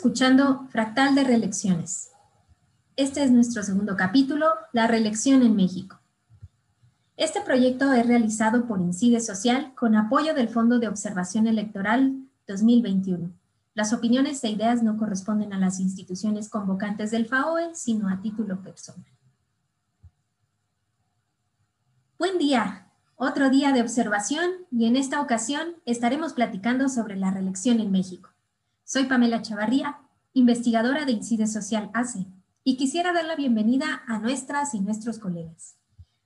escuchando Fractal de Reelecciones. Este es nuestro segundo capítulo, La reelección en México. Este proyecto es realizado por Incide Social con apoyo del Fondo de Observación Electoral 2021. Las opiniones e ideas no corresponden a las instituciones convocantes del FAOE, sino a título personal. Buen día, otro día de observación y en esta ocasión estaremos platicando sobre la reelección en México. Soy Pamela Chavarría, investigadora de Incide Social ACE, y quisiera dar la bienvenida a nuestras y nuestros colegas.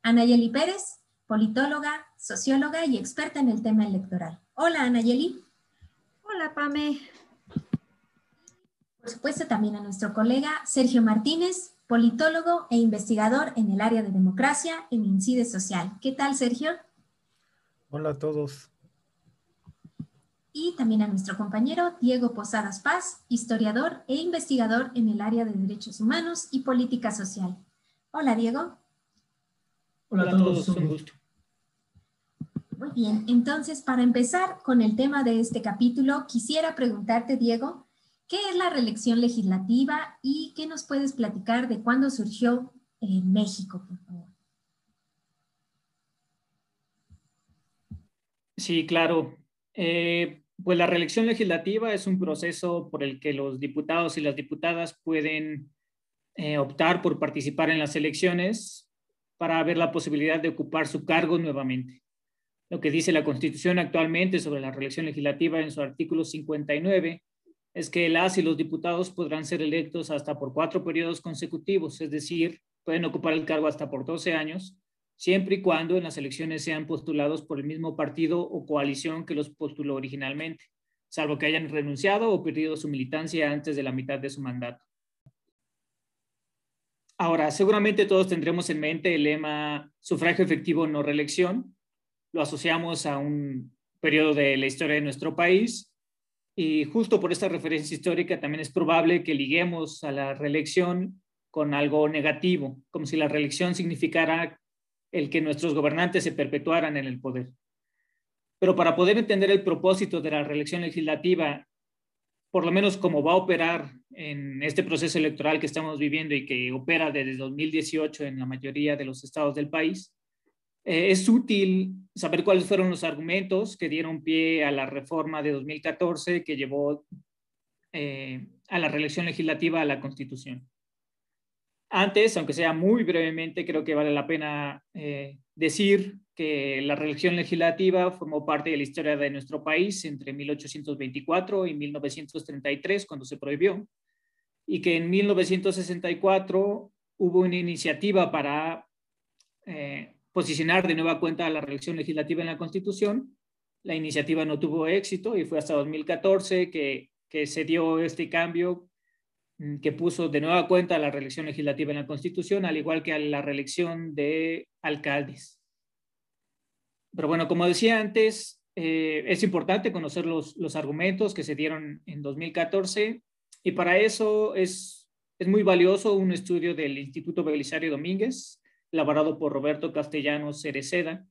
Anayeli Pérez, politóloga, socióloga y experta en el tema electoral. Hola, Anayeli. Hola, Pame. Por supuesto, también a nuestro colega Sergio Martínez, politólogo e investigador en el área de democracia en Incide Social. ¿Qué tal, Sergio? Hola a todos. Y también a nuestro compañero Diego Posadas Paz, historiador e investigador en el área de derechos humanos y política social. Hola, Diego. Hola a todos, un gusto. Muy bien, entonces para empezar con el tema de este capítulo, quisiera preguntarte, Diego, ¿Qué es la reelección legislativa y qué nos puedes platicar de cuándo surgió en México, por favor? Sí, claro. Eh, pues la reelección legislativa es un proceso por el que los diputados y las diputadas pueden eh, optar por participar en las elecciones para ver la posibilidad de ocupar su cargo nuevamente. Lo que dice la Constitución actualmente sobre la reelección legislativa en su artículo 59 es que las y los diputados podrán ser electos hasta por cuatro periodos consecutivos, es decir, pueden ocupar el cargo hasta por 12 años, siempre y cuando en las elecciones sean postulados por el mismo partido o coalición que los postuló originalmente, salvo que hayan renunciado o perdido su militancia antes de la mitad de su mandato. Ahora, seguramente todos tendremos en mente el lema sufragio efectivo no reelección. Lo asociamos a un periodo de la historia de nuestro país y justo por esta referencia histórica también es probable que liguemos a la reelección con algo negativo, como si la reelección significara el que nuestros gobernantes se perpetuaran en el poder. Pero para poder entender el propósito de la reelección legislativa, por lo menos cómo va a operar en este proceso electoral que estamos viviendo y que opera desde 2018 en la mayoría de los estados del país, eh, es útil saber cuáles fueron los argumentos que dieron pie a la reforma de 2014 que llevó eh, a la reelección legislativa a la Constitución. Antes, aunque sea muy brevemente, creo que vale la pena eh, decir que la reelección legislativa formó parte de la historia de nuestro país entre 1824 y 1933, cuando se prohibió, y que en 1964 hubo una iniciativa para posicionar de nueva cuenta la reelección legislativa en la Constitución. La iniciativa no tuvo éxito y fue hasta 2014 que, se dio este cambio que puso de nueva cuenta la reelección legislativa en la Constitución, al igual que a la reelección de alcaldes. Pero bueno, como decía antes, eh, es importante conocer los, los, argumentos que se dieron en 2014 y para eso es, es muy valioso un estudio del Instituto Belisario Domínguez, elaborado por Roberto Castellanos Cereceda,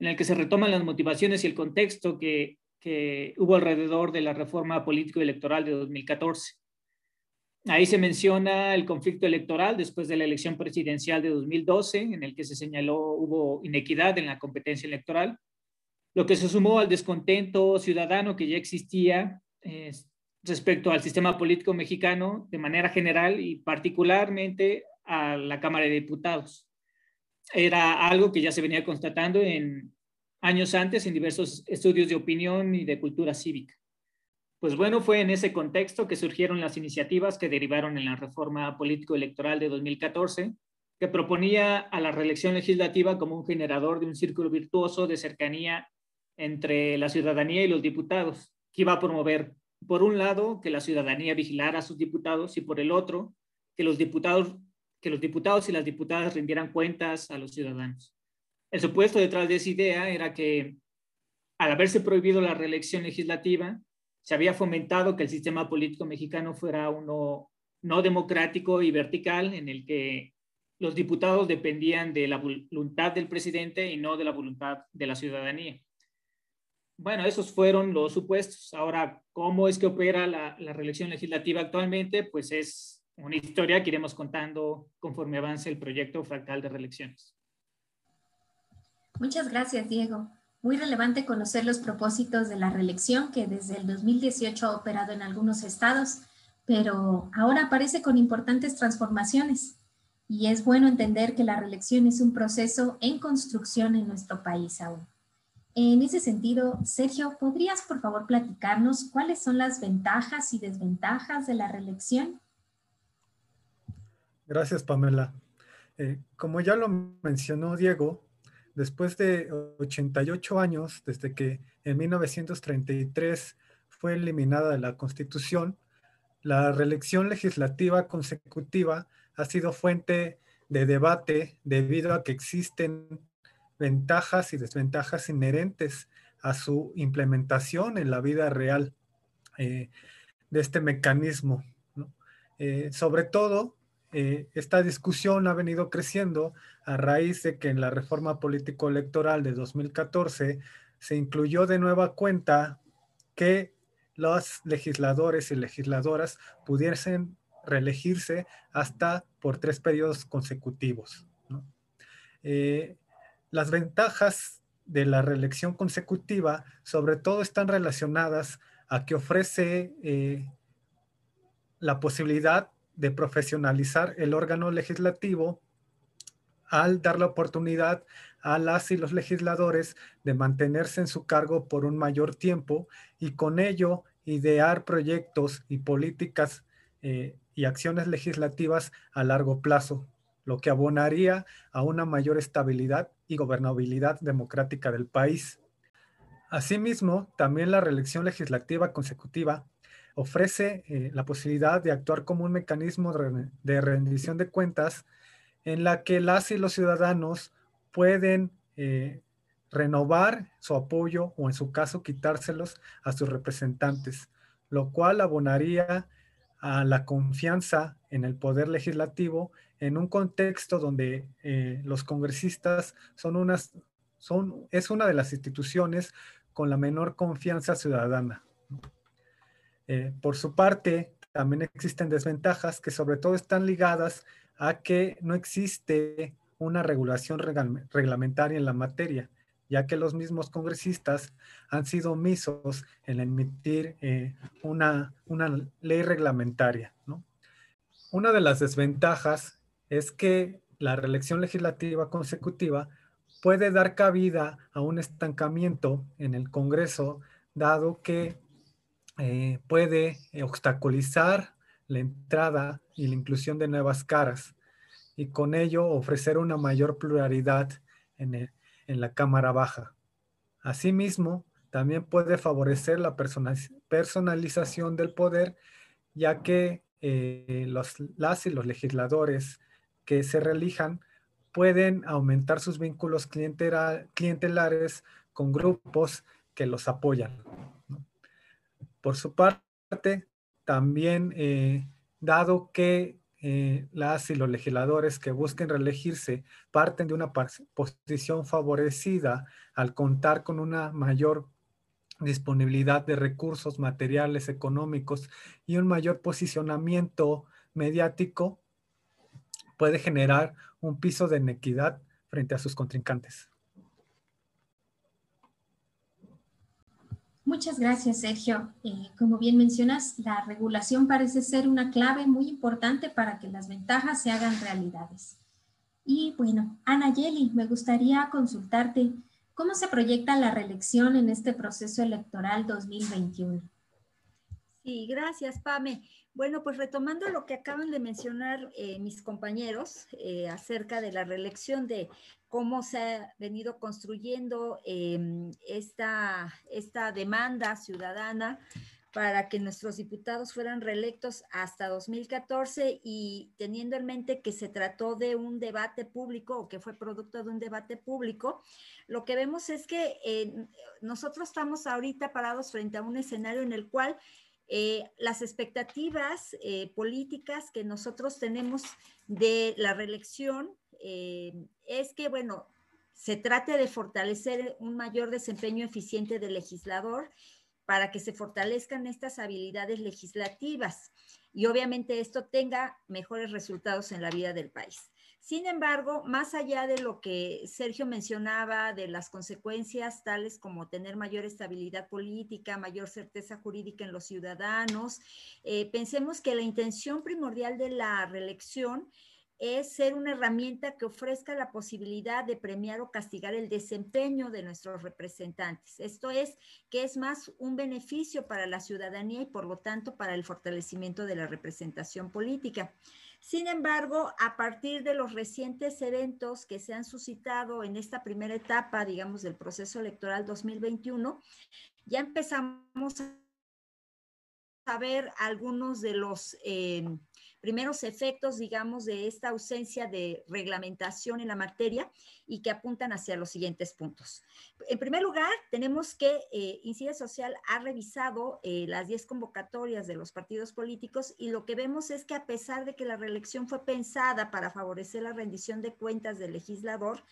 en el que se retoman las motivaciones y el contexto que, que hubo alrededor de la reforma político-electoral de 2014. Ahí se menciona el conflicto electoral después de la elección presidencial de 2012, en el que se señaló hubo inequidad en la competencia electoral, lo que se sumó al descontento ciudadano que ya existía eh, respecto al sistema político mexicano de manera general y particularmente a la Cámara de Diputados era algo que ya se venía constatando en años antes en diversos estudios de opinión y de cultura cívica. Pues bueno, fue en ese contexto que surgieron las iniciativas que derivaron en la reforma político-electoral de 2014, que proponía a la reelección legislativa como un generador de un círculo virtuoso de cercanía entre la ciudadanía y los diputados, que iba a promover, por un lado, que la ciudadanía vigilara a sus diputados y por el otro, que los diputados que los diputados y las diputadas rindieran cuentas a los ciudadanos. El supuesto detrás de esa idea era que al haberse prohibido la reelección legislativa, se había fomentado que el sistema político mexicano fuera uno no democrático y vertical, en el que los diputados dependían de la voluntad del presidente y no de la voluntad de la ciudadanía. bueno, esos fueron los supuestos. Ahora, ¿cómo es que opera la, la reelección legislativa actualmente? Pues es una historia que iremos contando conforme avance el proyecto fractal de reelecciones. Muchas gracias, Diego. Muy relevante conocer los propósitos de la reelección que desde el 2018 ha operado en algunos estados, pero ahora aparece con importantes transformaciones. Y es bueno entender que la reelección es un proceso en construcción en nuestro país aún. En ese sentido, Sergio, ¿podrías por favor platicarnos cuáles son las ventajas y desventajas de la reelección? Gracias, Pamela. Eh, como ya lo mencionó Diego, después de 88 años desde que en 1933 fue eliminada la Constitución, la reelección legislativa consecutiva ha sido fuente de debate debido a que existen ventajas y desventajas inherentes a su implementación en la vida real eh, de este mecanismo. Eh, sobre todo, eh, esta discusión ha venido creciendo a raíz de que en la reforma político-electoral de 2014 se incluyó de nueva cuenta que los legisladores y legisladoras pudiesen reelegirse hasta por tres periodos consecutivos. Las ventajas de la reelección consecutiva sobre todo están relacionadas a que ofrece eh, la posibilidad de profesionalizar el órgano legislativo al dar la oportunidad a las y los legisladores de mantenerse en su cargo por un mayor tiempo y con ello idear proyectos y políticas eh, y acciones legislativas a largo plazo, lo que abonaría a una mayor estabilidad y gobernabilidad democrática del país. Asimismo, también la reelección legislativa consecutiva ofrece eh, la posibilidad de actuar como un mecanismo de rendición de cuentas en la que las y los ciudadanos pueden eh, renovar su apoyo o en su caso quitárselos a sus representantes, lo cual abonaría a la confianza en el poder legislativo en un contexto donde eh, los congresistas son unas, son, es una de las instituciones con la menor confianza ciudadana. Eh, por su parte, también existen desventajas que sobre todo están ligadas a que no existe una regulación reglamentaria en la materia, ya que los mismos congresistas han sido omisos en emitir eh, una, una, ley reglamentaria. Una de las desventajas es que la reelección legislativa consecutiva puede dar cabida a un estancamiento en el Congreso, dado que eh, puede obstaculizar la entrada y la inclusión de nuevas caras y con ello ofrecer una mayor pluralidad en, la Cámara Baja. Asimismo, también puede favorecer la personalización del poder, ya que eh, los, las y los legisladores que se reelijan pueden aumentar sus vínculos clientelares con grupos que los apoyan. Por su parte, también, eh, dado que eh, las y los legisladores que busquen reelegirse parten de una posición favorecida al contar con una mayor disponibilidad de recursos materiales, económicos y un mayor posicionamiento mediático, puede generar un piso de inequidad frente a sus contrincantes. Muchas gracias, Sergio. Eh, como bien mencionas, la regulación parece ser una clave muy importante para que las ventajas se hagan realidades. Y bueno, Ana Yeli, me gustaría consultarte, ¿cómo se proyecta la reelección en este proceso electoral 2021? Sí, gracias, Pame. Bueno, pues retomando lo que acaban de mencionar eh, mis compañeros eh, acerca de la reelección, de cómo se ha venido construyendo em, esta, esta demanda ciudadana para que nuestros diputados fueran reelectos hasta 2014 y teniendo en mente que se trató de un debate público o que fue producto de un debate público, lo que vemos es que eh, nosotros estamos ahorita parados frente a un escenario en el cual eh, las expectativas eh, políticas que nosotros tenemos de la reelección eh, es que, bueno, se trate de fortalecer un mayor desempeño eficiente del legislador para que se fortalezcan estas habilidades legislativas y obviamente esto tenga mejores resultados en la vida del país. Sin embargo, más allá de lo que Sergio mencionaba, de las consecuencias tales como tener mayor estabilidad política, mayor certeza jurídica en los ciudadanos, eh, pensemos que la intención primordial de la reelección es ser una herramienta que ofrezca la posibilidad de premiar o castigar el desempeño de nuestros representantes. Esto es que es más un beneficio para la ciudadanía y por lo tanto para el fortalecimiento de la representación política. Sin embargo, a partir de los recientes eventos que se han suscitado en esta primera etapa, digamos, del proceso electoral 2021, ya empezamos a ver algunos de los... Eh, primeros efectos, digamos, de esta ausencia de reglamentación en la materia y que apuntan hacia los siguientes puntos. En primer lugar, tenemos que eh, Incide Social ha revisado eh, las 10 convocatorias de los partidos políticos y lo que vemos es que a pesar de que la reelección fue pensada para favorecer la rendición de cuentas del legislador,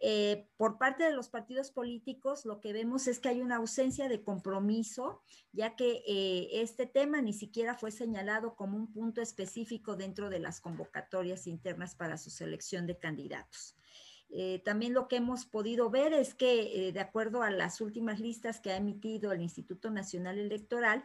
eh, por parte de los partidos políticos, lo que vemos es que hay una ausencia de compromiso, ya que eh, este tema ni siquiera fue señalado como un punto específico dentro de las convocatorias internas para su selección de candidatos. Eh, también lo que hemos podido ver es que, de acuerdo a las últimas listas que ha emitido el Instituto Nacional Electoral,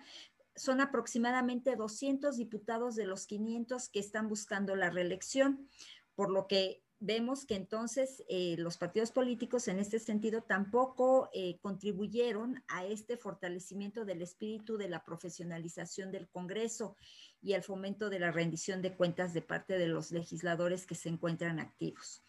son aproximadamente 200 diputados de los 500 que están buscando la reelección, por lo que vemos que entonces eh, los partidos políticos en este sentido tampoco eh, contribuyeron a este fortalecimiento del espíritu de la profesionalización del Congreso y el fomento de la rendición de cuentas de parte de los legisladores que se encuentran activos.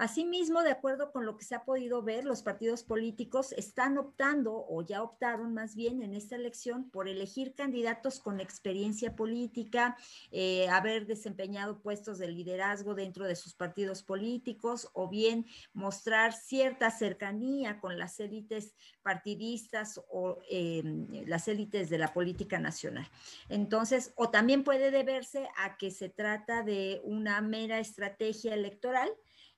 Asimismo, de acuerdo con lo que se ha podido ver, los partidos políticos están optando o ya optaron más bien en esta elección por elegir candidatos con experiencia política, eh, haber desempeñado puestos de liderazgo dentro de sus partidos políticos o bien mostrar cierta cercanía con las élites partidistas o em, las élites de la política nacional. Entonces, o también puede deberse a que se trata de una mera estrategia electoral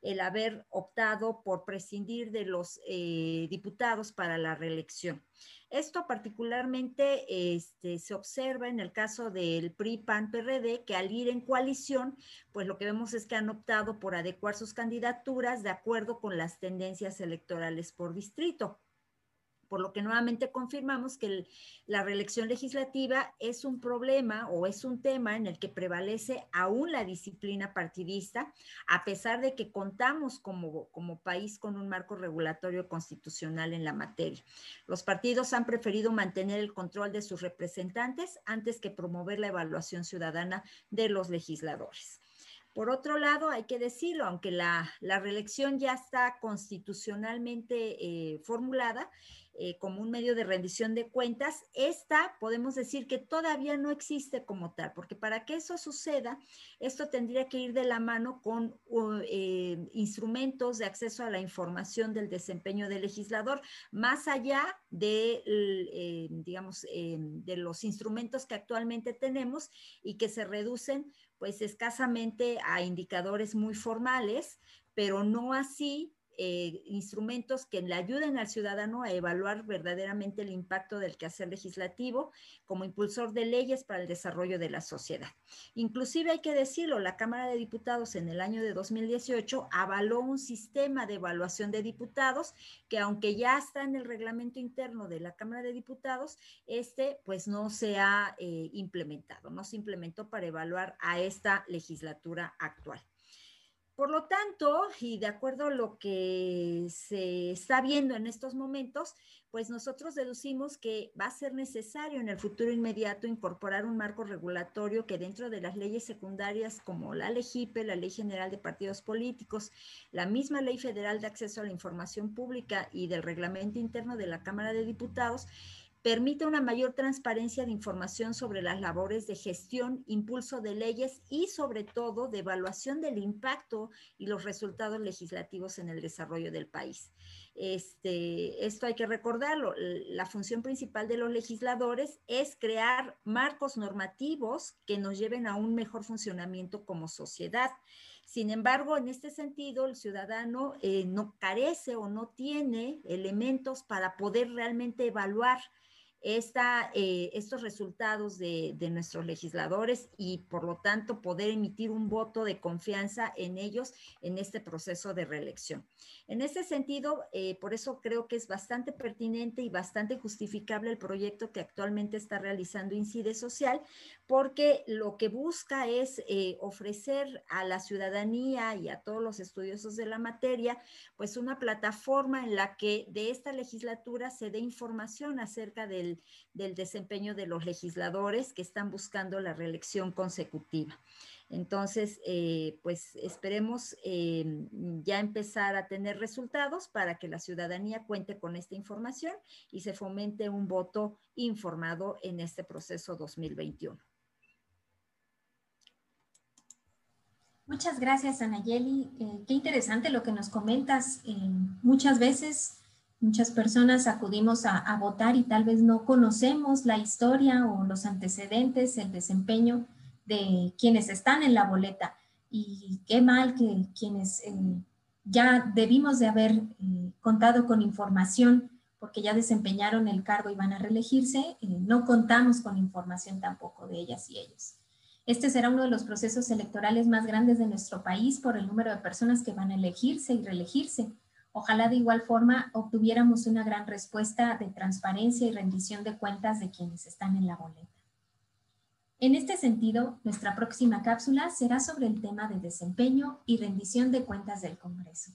el haber optado por prescindir de los eh, diputados para la reelección. Esto particularmente este, se observa en el caso del PRI, PAN, PRD, que al ir en coalición, pues lo que vemos es que han optado por adecuar sus candidaturas de acuerdo con las tendencias electorales por distrito por lo que nuevamente confirmamos que la reelección legislativa es un problema o es un tema en el que prevalece aún la disciplina partidista, a pesar de que contamos como, como país con un marco regulatorio constitucional en la materia. Los partidos han preferido mantener el control de sus representantes antes que promover la evaluación ciudadana de los legisladores. Por otro lado, hay que decirlo, aunque la, reelección ya está constitucionalmente eh, formulada, eh, como un medio de rendición de cuentas, esta podemos decir que todavía no existe como tal, porque para que eso suceda, esto tendría que ir de la mano con eh, instrumentos de acceso a la información del desempeño del legislador, más allá de, digamos, de los instrumentos que actualmente tenemos y que se reducen pues escasamente a indicadores muy formales, pero no así eh, instrumentos que le ayuden al ciudadano a evaluar verdaderamente el impacto del quehacer legislativo como impulsor de leyes para el desarrollo de la sociedad. Inclusive hay que decirlo, la Cámara de Diputados en el año de 2018 avaló un sistema de evaluación de diputados que aunque ya está en el reglamento interno de la Cámara de Diputados, este pues no se ha eh, implementado, no se implementó para evaluar a esta legislatura actual. Por lo tanto, y de acuerdo a lo que se está viendo en estos momentos, pues nosotros deducimos que va a ser necesario en el futuro inmediato incorporar un marco regulatorio que dentro de las leyes secundarias como la LEGIPE, la Ley General de Partidos Políticos, la misma Ley Federal de Acceso a la Información Pública y del Reglamento Interno de la Cámara de Diputados, permite una mayor transparencia de información sobre las labores de gestión, impulso de leyes y sobre todo de evaluación del impacto y los resultados legislativos en el desarrollo del país. Este, esto hay que recordarlo. La función principal de los legisladores es crear marcos normativos que nos lleven a un mejor funcionamiento como sociedad. Sin embargo, en este sentido, el ciudadano eh, no carece o no tiene elementos para poder realmente evaluar eh, estos resultados de, nuestros legisladores y por lo tanto poder emitir un voto de confianza en ellos en este proceso de reelección. En este sentido, eh, por eso creo que es bastante pertinente y bastante justificable el proyecto que actualmente está realizando Incide Social, porque lo que busca es eh, ofrecer a la ciudadanía y a todos los estudiosos de la materia, pues una plataforma en la que de esta legislatura se dé información acerca del del, desempeño de los legisladores que están buscando la reelección consecutiva. Entonces, eh, pues esperemos eh, ya empezar a tener resultados para que la ciudadanía cuente con esta información y se fomente un voto informado en este proceso 2021. Muchas gracias, Anayeli. Eh, qué interesante lo que nos comentas. muchas veces Muchas personas acudimos a, votar y tal vez no conocemos la historia o los antecedentes, el desempeño de quienes están en la boleta. Y qué mal que quienes eh, ya debimos de haber eh, contado con información porque ya desempeñaron el cargo y van a reelegirse, eh, no contamos con información tampoco de ellas y ellos. Este será uno de los procesos electorales más grandes de nuestro país por el número de personas que van a elegirse y reelegirse. Ojalá de igual forma obtuviéramos una gran respuesta de transparencia y rendición de cuentas de quienes están en la boleta. En este sentido, nuestra próxima cápsula será sobre el tema de desempeño y rendición de cuentas del Congreso.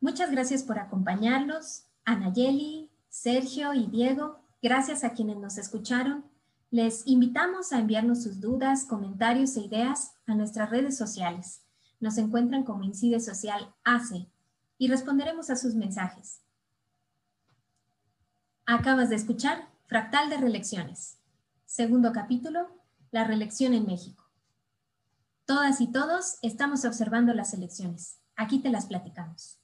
Muchas gracias por acompañarnos, Anayeli, Sergio y Diego. Gracias a quienes nos escucharon. Les invitamos a enviarnos sus dudas, comentarios e ideas a nuestras redes sociales nos encuentran como Incide Social ACE y responderemos a sus mensajes. Acabas de escuchar Fractal de Reelecciones. Segundo capítulo, la reelección en México. Todas y todos estamos observando las elecciones. Aquí te las platicamos.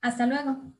Hasta luego.